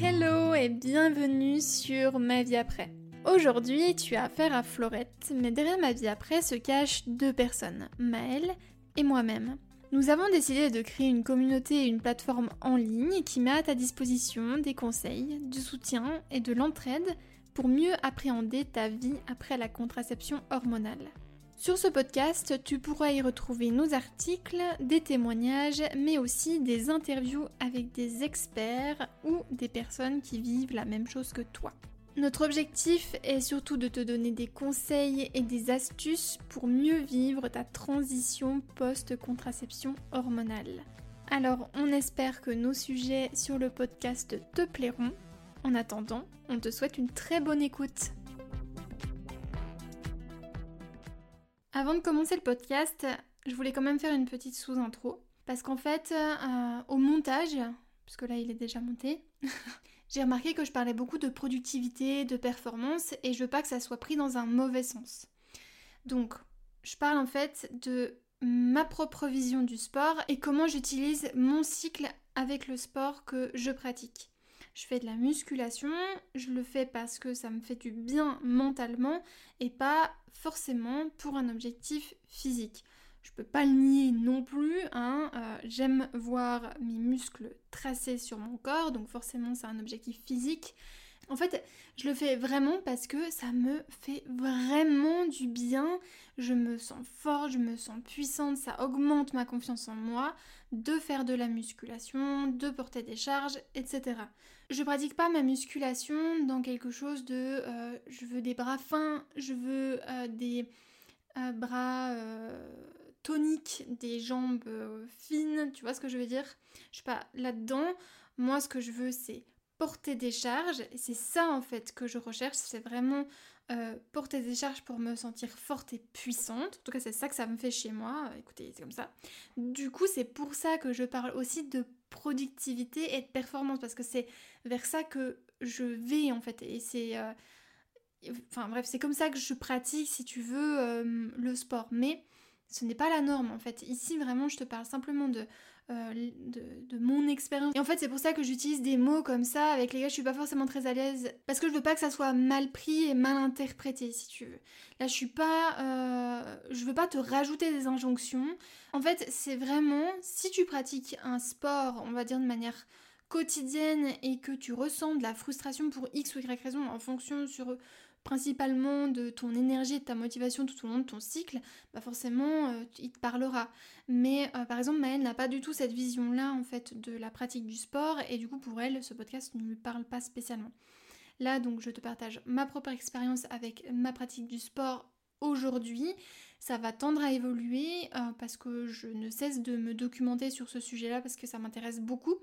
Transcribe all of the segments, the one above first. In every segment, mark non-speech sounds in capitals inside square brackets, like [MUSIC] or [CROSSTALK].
Hello et bienvenue sur Ma vie après. Aujourd'hui, tu as affaire à Florette, mais derrière ma vie après se cachent deux personnes, Maëlle et moi-même. Nous avons décidé de créer une communauté et une plateforme en ligne qui met à ta disposition des conseils, du soutien et de l'entraide pour mieux appréhender ta vie après la contraception hormonale. Sur ce podcast, tu pourras y retrouver nos articles, des témoignages, mais aussi des interviews avec des experts ou des personnes qui vivent la même chose que toi. Notre objectif est surtout de te donner des conseils et des astuces pour mieux vivre ta transition post-contraception hormonale. Alors, on espère que nos sujets sur le podcast te plairont. En attendant, on te souhaite une très bonne écoute. Avant de commencer le podcast, je voulais quand même faire une petite sous-intro. Parce qu'en fait, euh, au montage, puisque là il est déjà monté, [LAUGHS] j'ai remarqué que je parlais beaucoup de productivité, de performance, et je veux pas que ça soit pris dans un mauvais sens. Donc, je parle en fait de ma propre vision du sport et comment j'utilise mon cycle avec le sport que je pratique. Je fais de la musculation, je le fais parce que ça me fait du bien mentalement et pas forcément pour un objectif physique. Je peux pas le nier non plus, hein. Euh, j'aime voir mes muscles tracés sur mon corps, donc forcément c'est un objectif physique. En fait, je le fais vraiment parce que ça me fait vraiment du bien. Je me sens forte, je me sens puissante, ça augmente ma confiance en moi de faire de la musculation, de porter des charges, etc. Je pratique pas ma musculation dans quelque chose de euh, je veux des bras fins, je veux euh, des euh, bras toniques, des jambes fines, tu vois ce que je veux dire? Je suis pas là-dedans. Moi, ce que je veux, c'est porter des charges. Et c'est ça en fait que je recherche, c'est vraiment porter des charges pour me sentir forte et puissante. En tout cas, c'est ça que ça me fait chez moi. Écoutez, c'est comme ça. Du coup, c'est pour ça que je parle aussi de productivité et de performance, parce que c'est vers ça que je vais en fait. Et c'est... Euh, enfin bref, c'est comme ça que je pratique, si tu veux, euh, le sport. Mais ce n'est pas la norme en fait. Ici vraiment je te parle simplement de, euh, de, mon expérience. Et en fait c'est pour ça que j'utilise des mots comme ça avec lesquels je suis pas forcément très à l'aise. Parce que je veux pas que ça soit mal pris et mal interprété si tu veux. Là je suis pas... Euh, je veux pas te rajouter des injonctions. En fait c'est vraiment si tu pratiques un sport on va dire de manière quotidienne et que tu ressens de la frustration pour X ou Y raison en fonction sur principalement de ton énergie et de ta motivation tout au long de ton cycle, bah forcément euh, il te parlera. Mais euh, par exemple Maëlle n'a pas du tout cette vision-là en fait de la pratique du sport et du coup pour elle ce podcast ne lui parle pas spécialement. Là donc je te partage ma propre expérience avec ma pratique du sport aujourd'hui. Ça va tendre à évoluer euh, parce que je ne cesse de me documenter sur ce sujet-là parce que ça m'intéresse beaucoup.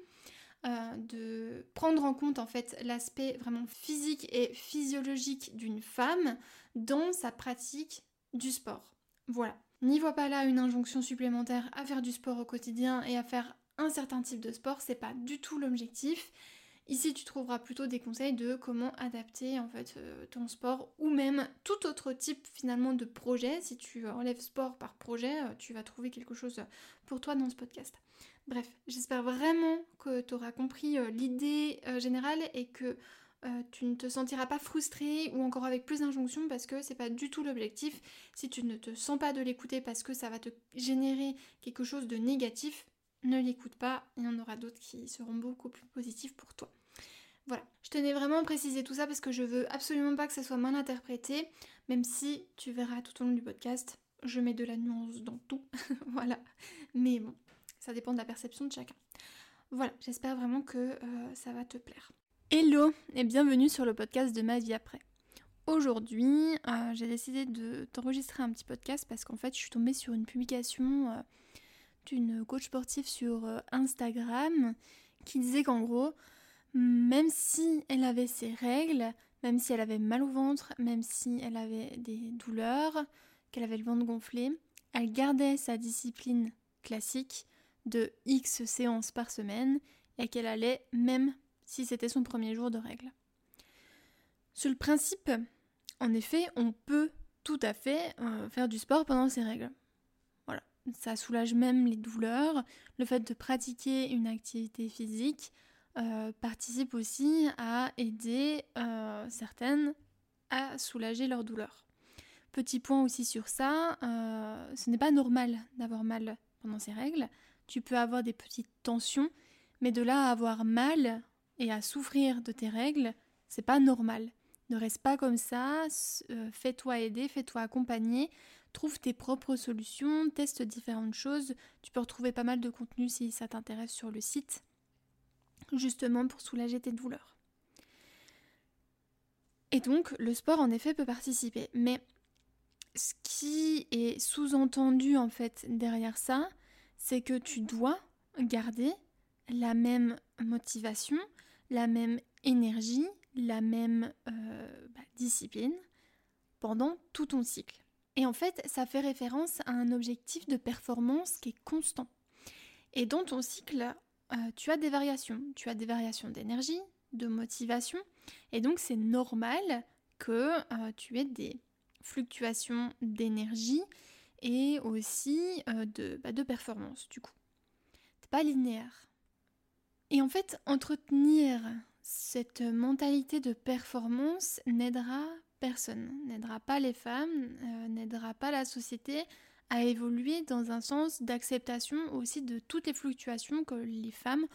Euh, de prendre en compte en fait l'aspect vraiment physique et physiologique d'une femme dans sa pratique du sport. Voilà. N'y vois pas là une injonction supplémentaire à faire du sport au quotidien et à faire un certain type de sport, c'est pas du tout l'objectif. Ici, tu trouveras plutôt des conseils de comment adapter en fait euh, ton sport ou même tout autre type finalement de projet. Si tu enlèves sport par projet, euh, tu vas trouver quelque chose pour toi dans ce podcast. Bref, j'espère vraiment que tu auras compris euh, l'idée générale et que tu ne te sentiras pas frustré ou encore avec plus d'injonctions parce que c'est pas du tout l'objectif. Si tu ne te sens pas de l'écouter parce que ça va te générer quelque chose de négatif, ne l'écoute pas, il y en aura d'autres qui seront beaucoup plus positifs pour toi. Voilà, je tenais vraiment à préciser tout ça parce que je veux absolument pas que ça soit mal interprété, même si tu verras tout au long du podcast, je mets de la nuance dans tout, [LAUGHS] voilà. Mais bon, ça dépend de la perception de chacun. Voilà, j'espère vraiment que euh, ça va te plaire. Hello et bienvenue sur le podcast de ma vie après. Aujourd'hui, euh, j'ai décidé de t'enregistrer un petit podcast parce qu'en fait, je suis tombée sur une publication euh, d'une coach sportive sur Instagram qui disait qu'en gros, même si elle avait ses règles, même si elle avait mal au ventre, même si elle avait des douleurs, qu'elle avait le ventre gonflé, elle gardait sa discipline classique de X séances par semaine et qu'elle allait même si c'était son premier jour de règles. Sur le principe, en effet, on peut tout à fait euh, faire du sport pendant ses règles ça soulage même les douleurs. Le fait de pratiquer une activité physique participe aussi à aider certaines à soulager leur douleur. Petit point aussi sur ça, ce n'est pas normal d'avoir mal pendant ces règles. Tu peux avoir des petites tensions, mais de là à avoir mal et à souffrir de tes règles, c'est pas normal. Ne reste pas comme ça, euh, fais-toi aider, fais-toi accompagner, trouve tes propres solutions, teste différentes choses. Tu peux retrouver pas mal de contenu si ça t'intéresse sur le site, justement pour soulager tes douleurs. Et donc, le sport en effet peut participer. Mais ce qui est sous-entendu en fait derrière ça, c'est que tu dois garder la même motivation, la même énergie, la même euh, bah, discipline pendant tout ton cycle. Et en fait, ça fait référence à un objectif de performance qui est constant. Et dans ton cycle, euh, tu as des variations. Tu as des variations d'énergie, de motivation. Et donc, c'est normal que euh, tu aies des fluctuations d'énergie et aussi de, bah, de performance, du coup. C'est pas linéaire. Et en fait, entretenir cette mentalité de performance n'aidera personne, n'aidera pas les femmes, euh, n'aidera pas la société à évoluer dans un sens d'acceptation aussi de toutes les fluctuations que les femmes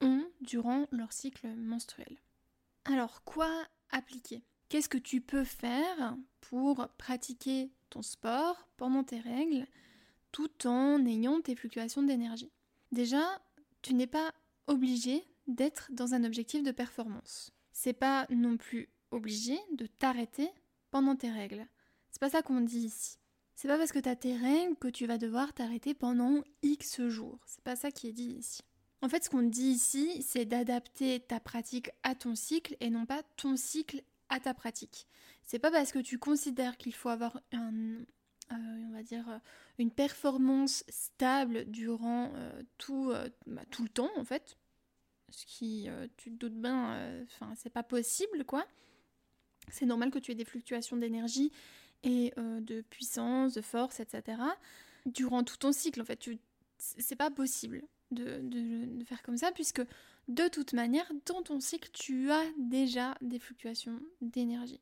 ont durant leur cycle menstruel. Alors quoi appliquer? Qu'est-ce que tu peux faire pour pratiquer sport pendant tes règles tout en ayant tes fluctuations d'énergie Déjà, tu n'es pas obligé d'être dans un objectif de performance. C'est pas non plus obligé de t'arrêter pendant tes règles. C'est pas ça qu'on dit ici. C'est pas parce que tu as tes règles que tu vas devoir t'arrêter pendant X jours. C'est pas ça qui est dit ici. En fait, ce qu'on dit ici, c'est d'adapter ta pratique à ton cycle et non pas ton cycle ta pratique. C'est pas parce que tu considères qu'il faut avoir un, euh, on va dire, une performance stable durant euh, tout, euh, bah, tout le temps, en fait, ce qui, euh, tu te doutes bien, euh, enfin, c'est pas possible, quoi. C'est normal que tu aies des fluctuations d'énergie et euh, de puissance, de force, etc. Durant tout ton cycle, en fait, tu... c'est pas possible de, faire comme ça, puisque de toute manière, dans ton cycle, tu as déjà des fluctuations d'énergie.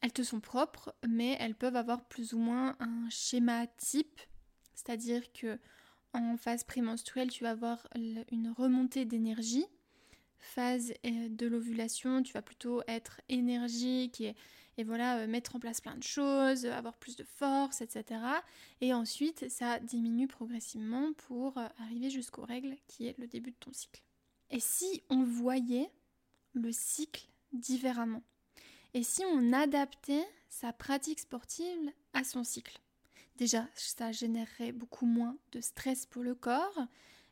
Elles te sont propres, mais elles peuvent avoir plus ou moins un schéma type, c'est-à-dire que en phase prémenstruelle, tu vas avoir une remontée d'énergie phase euh, de l'ovulation, tu vas plutôt être énergique et, voilà, euh, mettre en place plein de choses, avoir plus de force, etc. Et ensuite, ça diminue progressivement pour euh, arriver jusqu'aux règles, qui est le début de ton cycle. Et si on voyait le cycle différemment? Et si on adaptait sa pratique sportive à son cycle? Déjà, ça générerait beaucoup moins de stress pour le corps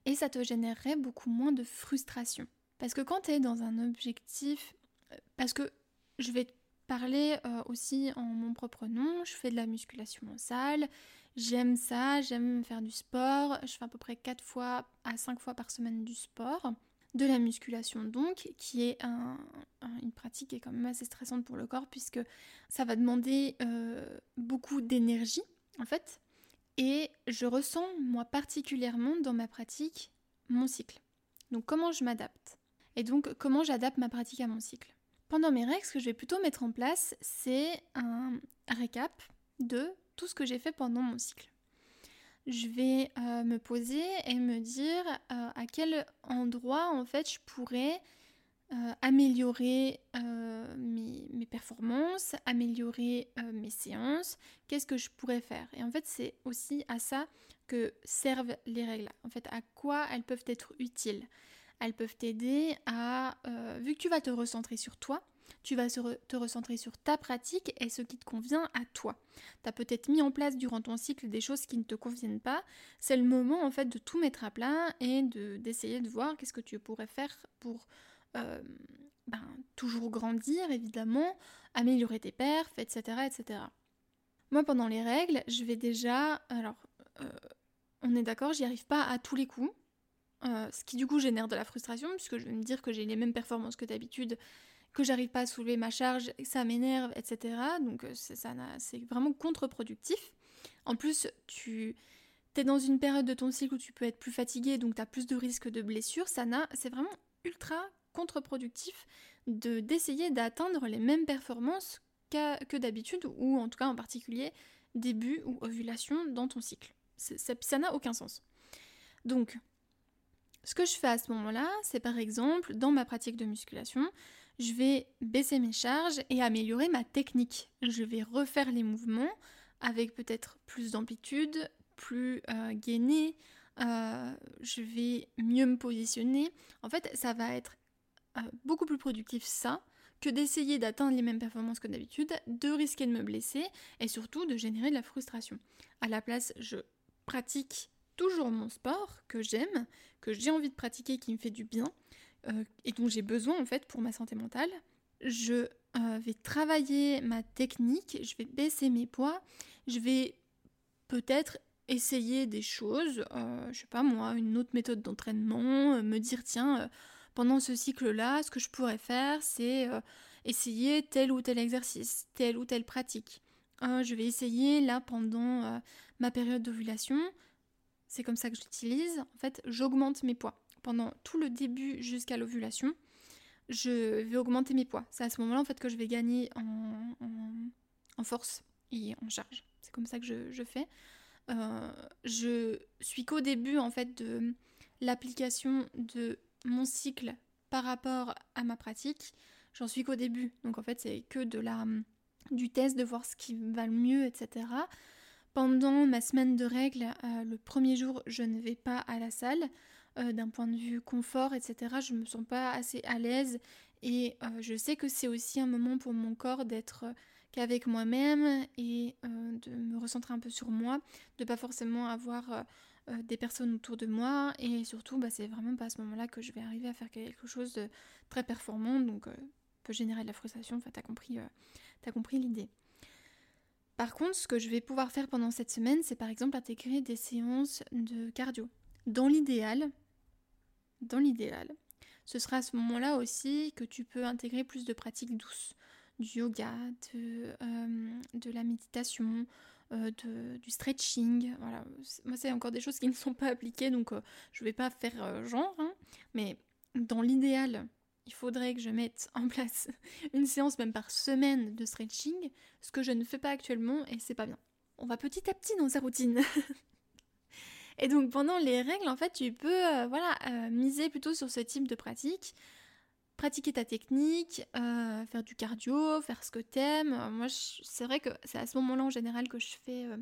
et ça te générerait beaucoup moins de frustration. Parce que quand tu es dans un objectif, euh, parce que je vais parler euh, aussi en mon propre nom, je fais de la musculation en salle, j'aime ça, j'aime faire du sport, je fais à peu près 4 fois à 5 fois par semaine du sport, de la musculation donc, qui est une pratique qui est quand même assez stressante pour le corps puisque ça va demander euh, beaucoup d'énergie en fait, et je ressens moi particulièrement dans ma pratique mon cycle. Donc comment je m'adapte? Et donc, comment j'adapte ma pratique à mon cycle? Pendant mes règles, ce que je vais plutôt mettre en place, c'est un récap de tout ce que j'ai fait pendant mon cycle. Je vais euh, me poser et me dire euh, à quel endroit en fait je pourrais euh, améliorer mes, performances, améliorer mes séances, qu'est-ce que je pourrais faire? Et en fait, c'est aussi à ça que servent les règles. En fait, à quoi elles peuvent être utiles? Elles peuvent t'aider à, vu que tu vas te recentrer sur toi, tu vas te recentrer sur ta pratique et ce qui te convient à toi. Tu as peut-être mis en place durant ton cycle des choses qui ne te conviennent pas. C'est le moment en fait de tout mettre à plat et d'essayer de, voir qu'est-ce que tu pourrais faire pour euh, ben, toujours grandir évidemment, améliorer tes perfs, etc., etc. Moi pendant les règles, je vais déjà... Alors, euh, on est d'accord, j'y arrive pas à tous les coups. Euh, ce qui du coup génère de la frustration, puisque je vais me dire que j'ai les mêmes performances que d'habitude, que j'arrive pas à soulever ma charge, ça m'énerve, etc. Donc euh, c'est vraiment contre-productif. En plus, tu es dans une période de ton cycle où tu peux être plus fatigué, donc tu as plus de risques de blessures. Ça c'est vraiment ultra contre-productif de d'essayer d'atteindre les mêmes performances que d'habitude, ou en tout cas en particulier début ou ovulation dans ton cycle. Ça n'a aucun sens. Donc, ce que je fais à ce moment-là, c'est par exemple, dans ma pratique de musculation, je vais baisser mes charges et améliorer ma technique. Je vais refaire les mouvements avec peut-être plus d'amplitude, plus euh, gainé, euh, je vais mieux me positionner. En fait, ça va être euh, beaucoup plus productif ça que d'essayer d'atteindre les mêmes performances que d'habitude, de risquer de me blesser et surtout de générer de la frustration. À la place, je pratique toujours mon sport que j'aime, que j'ai envie de pratiquer, qui me fait du bien euh, et dont j'ai besoin en fait pour ma santé mentale. Je vais travailler ma technique, je vais baisser mes poids, je vais peut-être essayer des choses, euh, je sais pas moi, une autre méthode d'entraînement, euh, me dire tiens, euh, pendant ce cycle-là, ce que je pourrais faire, c'est essayer tel ou tel exercice, telle ou telle pratique. je vais essayer là pendant ma période d'ovulation, c'est comme ça que j'utilise, en fait j'augmente mes poids. Pendant tout le début jusqu'à l'ovulation, je vais augmenter mes poids. C'est à ce moment-là en fait que je vais gagner en, force et en charge. C'est comme ça que je, je fais. Euh, je suis qu'au début en fait de l'application de mon cycle par rapport à ma pratique. J'en suis qu'au début, donc en fait c'est que de la du test de voir ce qui va le mieux, etc. Pendant ma semaine de règles, euh, le premier jour, je ne vais pas à la salle. Euh, d'un point de vue confort, etc., je me sens pas assez à l'aise et je sais que c'est aussi un moment pour mon corps d'être qu'avec moi-même et euh, de me recentrer un peu sur moi, de pas forcément avoir euh, euh, des personnes autour de moi et surtout bah, c'est vraiment pas à ce moment-là que je vais arriver à faire quelque chose de très performant donc peut générer de la frustration, enfin t'as compris, as compris l'idée. Par contre, ce que je vais pouvoir faire pendant cette semaine, c'est par exemple intégrer des séances de cardio. Dans l'idéal, dans l'idéal, ce sera à ce moment-là aussi que tu peux intégrer plus de pratiques douces du yoga, de, euh, la méditation, euh, du stretching. Voilà. Moi, c'est encore des choses qui ne sont pas appliquées, donc euh, je ne vais pas faire genre. Hein. mais dans l'idéal, il faudrait que je mette en [LAUGHS] place une séance même par semaine de stretching, ce que je ne fais pas actuellement et c'est pas bien. On va petit à petit dans sa routine. [LAUGHS] et donc pendant les règles, en fait, tu peux voilà, miser plutôt sur ce type de pratique pratiquer ta technique, euh, faire du cardio, faire ce que t'aimes. Euh, moi, c'est vrai que c'est à ce moment-là en général que je fais euh,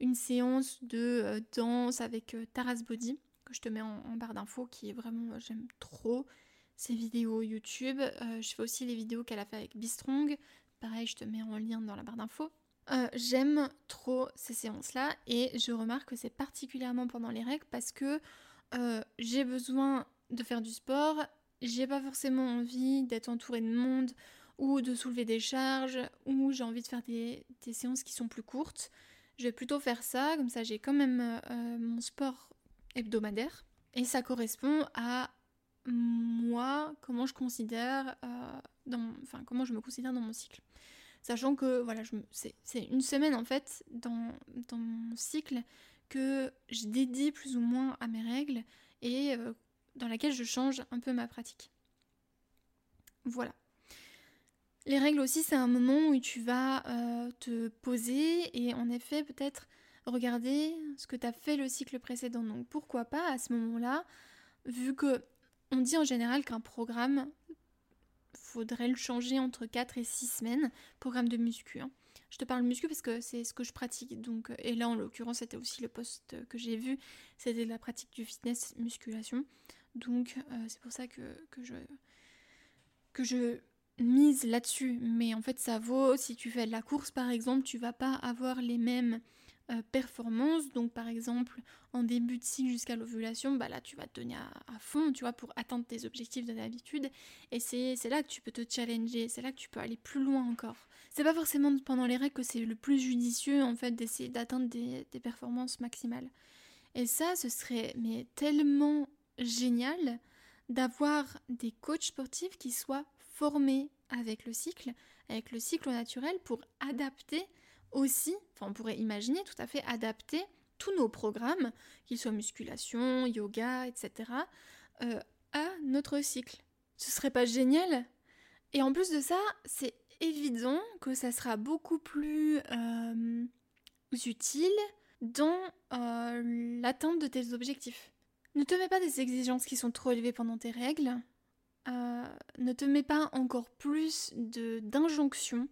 une séance de danse avec Taras Body, que je te mets en, barre d'infos, qui est vraiment, j'aime trop ses vidéos YouTube. je fais aussi les vidéos qu'elle a fait avec Bistrong. Pareil, je te mets en lien dans la barre d'infos. J'aime trop ces séances-là et je remarque que c'est particulièrement pendant les règles parce que j'ai besoin de faire du sport j'ai pas forcément envie d'être entourée de monde ou de soulever des charges ou j'ai envie de faire des, séances qui sont plus courtes. Je vais plutôt faire ça, comme ça j'ai quand même euh, mon sport hebdomadaire et ça correspond à moi, comment je considère, euh, dans, enfin comment je me considère dans mon cycle. Sachant que voilà, c'est une semaine en fait dans, mon cycle que je dédie plus ou moins à mes règles et euh, dans laquelle je change un peu ma pratique. Voilà. Les règles aussi, c'est un moment où tu vas euh, te poser et en effet peut-être regarder ce que tu as fait le cycle précédent. Donc pourquoi pas à ce moment-là, vu que on dit en général qu'un programme, faudrait le changer entre 4 et 6 semaines, programme de muscu. Hein. Je te parle muscu parce que c'est ce que je pratique. Donc, et là, en l'occurrence, c'était aussi le poste que j'ai vu. C'était la pratique du fitness musculation. Donc euh, c'est pour ça que, je, que je mise là-dessus. Mais en fait ça vaut, si tu fais de la course par exemple, tu vas pas avoir les mêmes euh, performances. Donc par exemple en début de cycle jusqu'à l'ovulation, bah là tu vas te donner à, fond, tu vois, pour atteindre tes objectifs de d'habitude. Et c'est là que tu peux te challenger, c'est là que tu peux aller plus loin encore. C'est pas forcément pendant les règles que c'est le plus judicieux en fait d'essayer d'atteindre des, des performances maximales. Et ça, ce serait mais tellement génial d'avoir des coachs sportifs qui soient formés avec le cycle, avec le cycle naturel pour adapter aussi, enfin on pourrait imaginer tout à fait adapter tous nos programmes, qu'ils soient musculation, yoga, etc., euh, à notre cycle. Ce serait pas génial? Et en plus de ça, c'est évident que ça sera beaucoup plus euh, utile dans euh, l'atteinte de tes objectifs. Ne te mets pas des exigences qui sont trop élevées pendant tes règles. Ne te mets pas encore plus d'injonctions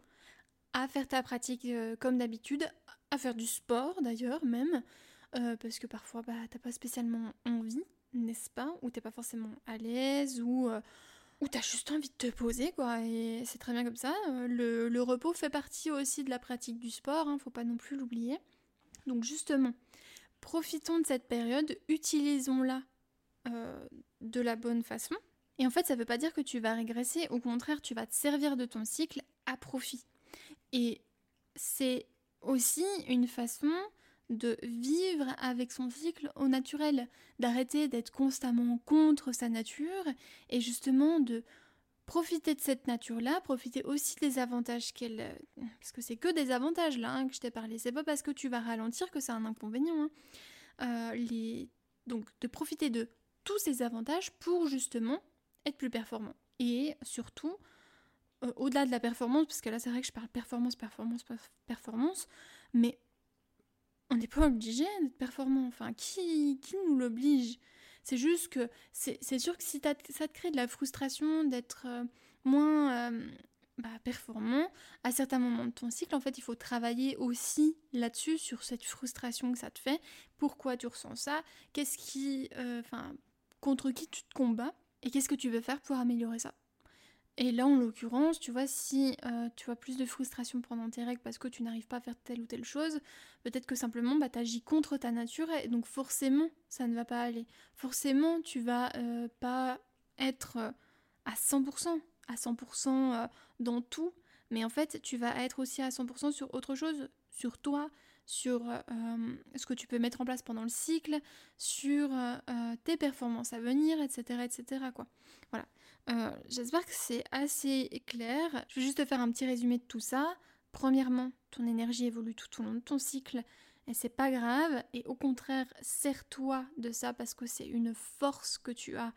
à faire ta pratique comme d'habitude, à faire du sport d'ailleurs même, parce que parfois bah, t'as pas spécialement envie, n'est-ce pas? Ou t'es pas forcément à l'aise, ou ou t'as juste envie de te poser, quoi, et c'est très bien comme ça. Euh, le, repos fait partie aussi de la pratique du sport, hein, faut pas non plus l'oublier. Donc justement, profitons de cette période, utilisons-la euh, de la bonne façon. Et en fait, ça veut pas dire que tu vas régresser, au contraire, tu vas te servir de ton cycle à profit. Et c'est aussi une façon de vivre avec son cycle au naturel, d'arrêter d'être constamment contre sa nature et justement de profiter de cette nature-là, profiter aussi des avantages qu'elle... Parce que c'est que des avantages là hein, que je t'ai parlé, c'est pas parce que tu vas ralentir que c'est un inconvénient. Hein. Euh. Donc de profiter de tous ces avantages pour justement être plus performant. Et surtout, euh, au-delà de la performance, parce que là c'est vrai que je parle performance, performance, performance, mais on n'est pas obligé d'être performant. Enfin, qui, qui nous l'oblige? C'est juste que c'est sûr que si ça te crée de la frustration d'être euh, moins euh, bah, performant à certains moments de ton cycle, en fait, il faut travailler aussi là-dessus, sur cette frustration que ça te fait. Pourquoi tu ressens ça? Qu'est-ce qui. Enfin, contre qui tu te combats? Et qu'est-ce que tu veux faire pour améliorer ça? Et là, en l'occurrence, tu vois, si euh, tu as plus de frustration pendant tes règles parce que tu n'arrives pas à faire telle ou telle chose, peut-être que simplement, bah, tu agis contre ta nature et donc forcément, ça ne va pas aller. Forcément, tu vas euh, pas être euh, à 100%, à 100% dans tout, mais en fait, tu vas être aussi à 100% sur autre chose, sur toi, sur ce que tu peux mettre en place pendant le cycle, sur tes performances à venir, etc., etc. Quoi. Voilà. Euh, j'espère que c'est assez clair. Je vais juste te faire un petit résumé de tout ça. Premièrement, ton énergie évolue tout au long de ton cycle et c'est pas grave. Et au contraire, sers-toi de ça parce que c'est une force que tu as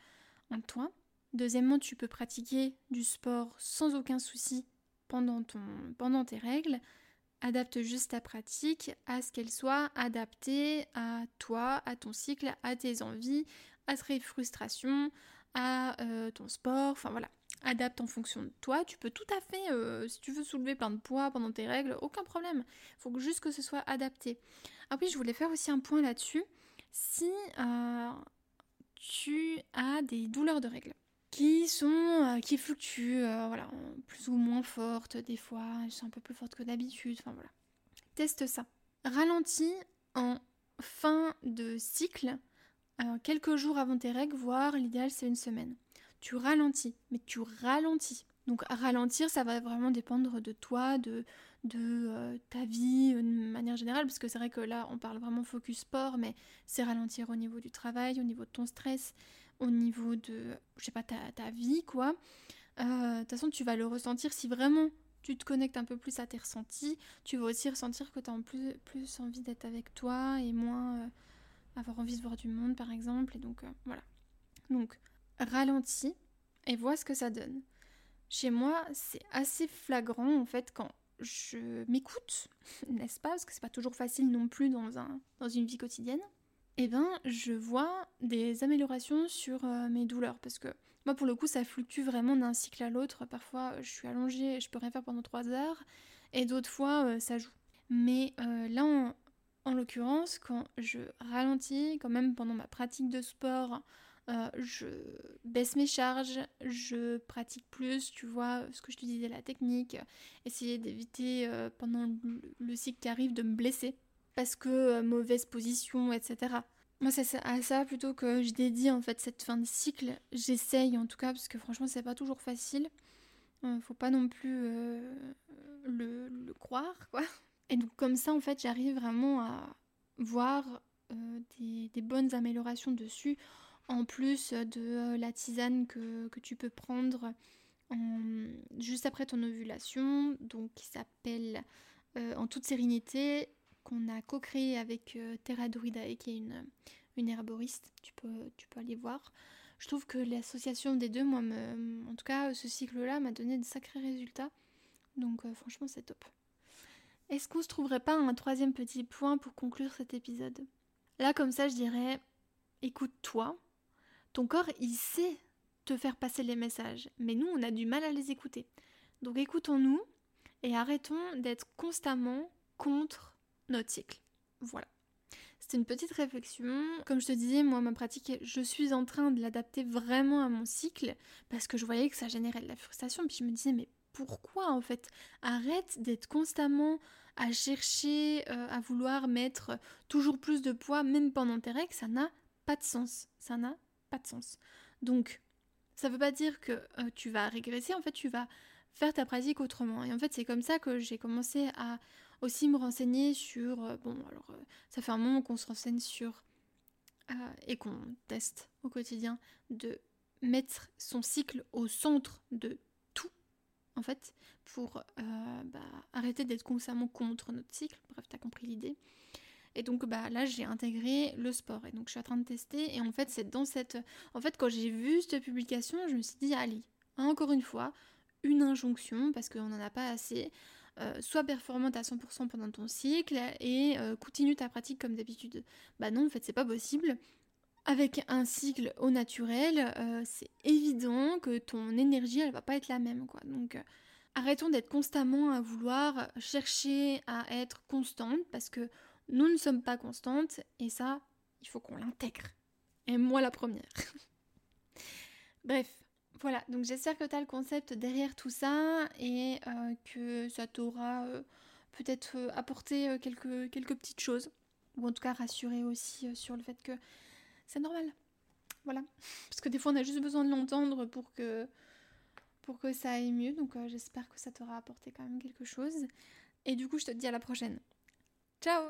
en toi. Deuxièmement, tu peux pratiquer du sport sans aucun souci pendant, ton, pendant tes règles. Adapte juste ta pratique à ce qu'elle soit adaptée à toi, à ton cycle, à tes envies, à tes frustrations, à euh, ton sport, enfin voilà, adapte en fonction de toi. Tu peux tout à fait, euh, si tu veux soulever plein de poids pendant tes règles, aucun problème. Il faut juste que ce soit adapté. Ah oui, je voulais faire aussi un point là-dessus. Si euh, tu as des douleurs de règles qui sont qui fluctuent, voilà, plus ou moins fortes, des fois elles sont un peu plus fortes que d'habitude, enfin voilà. Teste ça. Ralentis en fin de cycle quelques jours avant tes règles, voire l'idéal c'est une semaine. Tu ralentis, mais tu ralentis. Donc ralentir, ça va vraiment dépendre de toi, de, euh, ta vie de manière générale, parce que c'est vrai que là on parle vraiment focus sport, mais c'est ralentir au niveau du travail, au niveau de ton stress, au niveau de, je sais pas, ta, vie, quoi. Euh, de toute façon, tu vas le ressentir si vraiment tu te connectes un peu plus à tes ressentis. Tu vas aussi ressentir que tu as plus, plus envie d'être avec toi et moins... Euh, avoir envie de voir du monde par exemple. Et donc euh, voilà. Donc ralentis et vois ce que ça donne. Chez moi, c'est assez flagrant en fait quand je m'écoute, [LAUGHS] n'est-ce pas Parce que c'est pas toujours facile non plus dans, un, dans une vie quotidienne. Eh ben, je vois des améliorations sur euh, mes douleurs parce que moi, pour le coup, ça fluctue vraiment d'un cycle à l'autre. Parfois, je suis allongée je peux rien faire pendant trois heures, et d'autres fois, euh, ça joue. Mais là, on, en l'occurrence, quand je ralentis, quand même pendant ma pratique de sport, euh, je baisse mes charges, je pratique plus, tu vois, ce que je te disais, la technique, essayer d'éviter euh, pendant le, cycle qui arrive de me blesser, parce que euh, mauvaise position, etc. Moi, c'est à ça plutôt que je dédie en fait cette fin de cycle. J'essaye en tout cas, parce que franchement, c'est pas toujours facile. faut pas non plus le, le croire, quoi. Et donc comme ça, en fait, j'arrive vraiment à voir euh, des, bonnes améliorations dessus, en plus de euh, la tisane que, tu peux prendre juste après ton ovulation, donc qui s'appelle euh, En toute sérénité, qu'on a co-créé avec Terra Druidae, qui est une, une herboriste, tu peux, tu peux aller voir. je trouve que l'association des deux, moi, en tout cas, ce cycle-là m'a donné de sacrés résultats. Donc franchement, c'est top. Est-ce qu'on se trouverait pas un troisième petit point pour conclure cet épisode? Là, comme ça, je dirais, écoute-toi. Ton corps, il sait te faire passer les messages, mais nous, on a du mal à les écouter. Donc écoutons-nous et arrêtons d'être constamment contre notre cycle. Voilà. C'est une petite réflexion. Comme je te disais, moi, ma pratique, je suis en train de l'adapter vraiment à mon cycle parce que je voyais que ça générait de la frustration. Puis je me disais, mais pourquoi en fait Arrête d'être constamment à chercher, euh, à vouloir mettre toujours plus de poids, même pendant tes règles. Ça n'a pas de sens. Ça n'a pas de sens. Donc, ça ne veut pas dire que euh, tu vas régresser. En fait, tu vas faire ta pratique autrement. Et en fait, c'est comme ça que j'ai commencé à aussi me renseigner sur... Euh, bon, alors, ça fait un moment qu'on se renseigne sur... Et qu'on teste au quotidien de mettre son cycle au centre de en fait, pour bah, arrêter d'être constamment contre notre cycle. Bref, t'as compris l'idée. Et donc bah là j'ai intégré le sport et donc je suis en train de tester et en fait c'est dans cette en fait quand j'ai vu cette publication je me suis dit allez encore une fois une injonction parce qu'on n'en a pas assez euh, sois performante à 100% pendant ton cycle et euh, continue ta pratique comme d'habitude. Bah non, en fait, c'est pas possible. Avec un cycle au naturel, euh, c'est évident que ton énergie, elle va pas être la même, quoi. Donc, arrêtons d'être constamment à vouloir chercher à être constante parce que nous ne sommes pas constantes et ça, il faut qu'on l'intègre. Et moi, la première. [LAUGHS] Bref, voilà, donc j'espère que tu as le concept derrière tout ça et euh, que ça t'aura euh, peut-être euh, apporté quelques, quelques petites choses. Ou en tout cas rassuré aussi sur le fait que c'est normal. Voilà. Parce que des fois on a juste besoin de l'entendre pour que, pour que ça aille mieux. Donc j'espère que ça t'aura apporté quand même quelque chose. Et du coup je te dis à la prochaine. Ciao